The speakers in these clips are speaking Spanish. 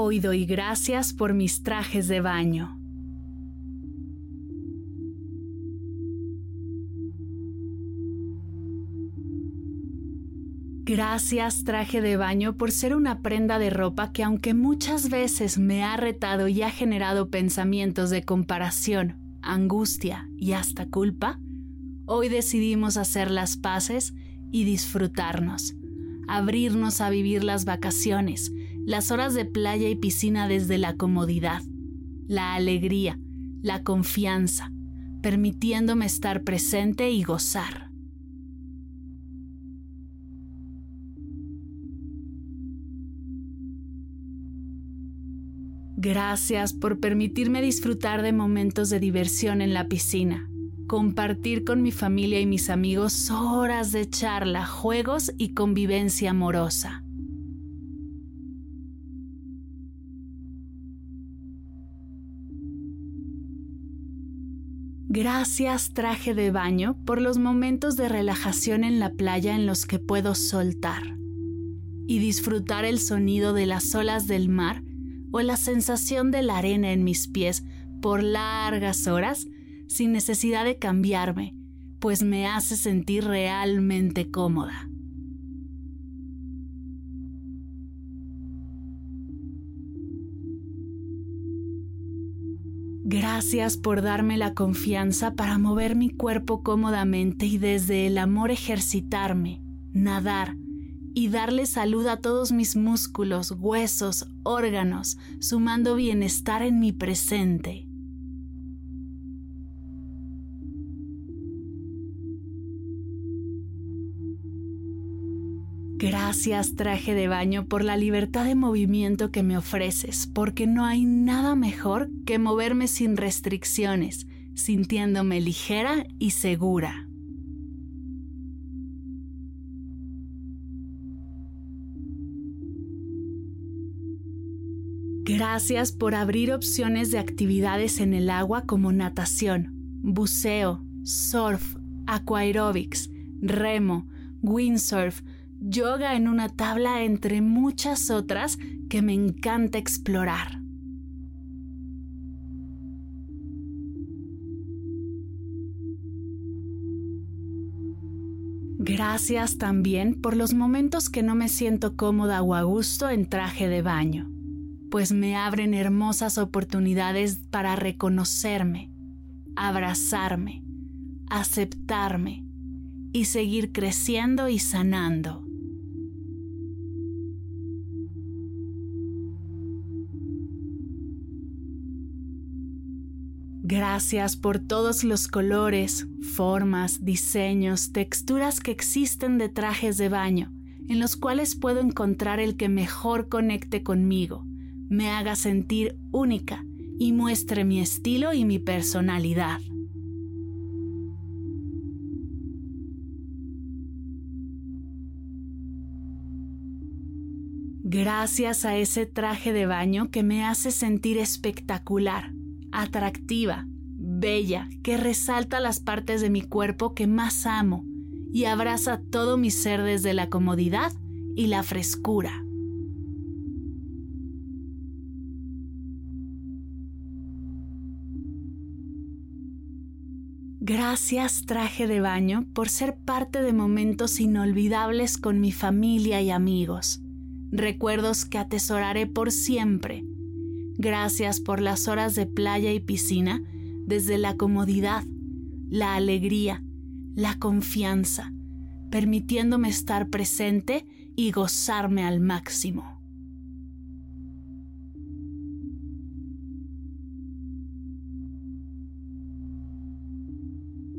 Hoy doy gracias por mis trajes de baño. Gracias traje de baño por ser una prenda de ropa que aunque muchas veces me ha retado y ha generado pensamientos de comparación, angustia y hasta culpa, hoy decidimos hacer las paces y disfrutarnos, abrirnos a vivir las vacaciones, las horas de playa y piscina desde la comodidad, la alegría, la confianza, permitiéndome estar presente y gozar. Gracias por permitirme disfrutar de momentos de diversión en la piscina, compartir con mi familia y mis amigos horas de charla, juegos y convivencia amorosa. Gracias traje de baño por los momentos de relajación en la playa en los que puedo soltar y disfrutar el sonido de las olas del mar o la sensación de la arena en mis pies por largas horas sin necesidad de cambiarme, pues me hace sentir realmente cómoda. Gracias por darme la confianza para mover mi cuerpo cómodamente y desde el amor ejercitarme, nadar y darle salud a todos mis músculos, huesos, órganos, sumando bienestar en mi presente. Gracias traje de baño por la libertad de movimiento que me ofreces, porque no hay nada mejor que moverme sin restricciones, sintiéndome ligera y segura. Gracias por abrir opciones de actividades en el agua como natación, buceo, surf, aquaerobics, remo, windsurf, yoga en una tabla entre muchas otras que me encanta explorar. Gracias también por los momentos que no me siento cómoda o a gusto en traje de baño, pues me abren hermosas oportunidades para reconocerme, abrazarme, aceptarme y seguir creciendo y sanando. Gracias por todos los colores, formas, diseños, texturas que existen de trajes de baño, en los cuales puedo encontrar el que mejor conecte conmigo, me haga sentir única y muestre mi estilo y mi personalidad. Gracias a ese traje de baño que me hace sentir espectacular atractiva, bella, que resalta las partes de mi cuerpo que más amo y abraza todo mi ser desde la comodidad y la frescura. Gracias traje de baño por ser parte de momentos inolvidables con mi familia y amigos, recuerdos que atesoraré por siempre Gracias por las horas de playa y piscina desde la comodidad, la alegría, la confianza, permitiéndome estar presente y gozarme al máximo.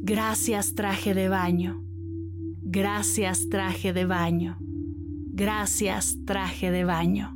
Gracias traje de baño. Gracias traje de baño. Gracias traje de baño.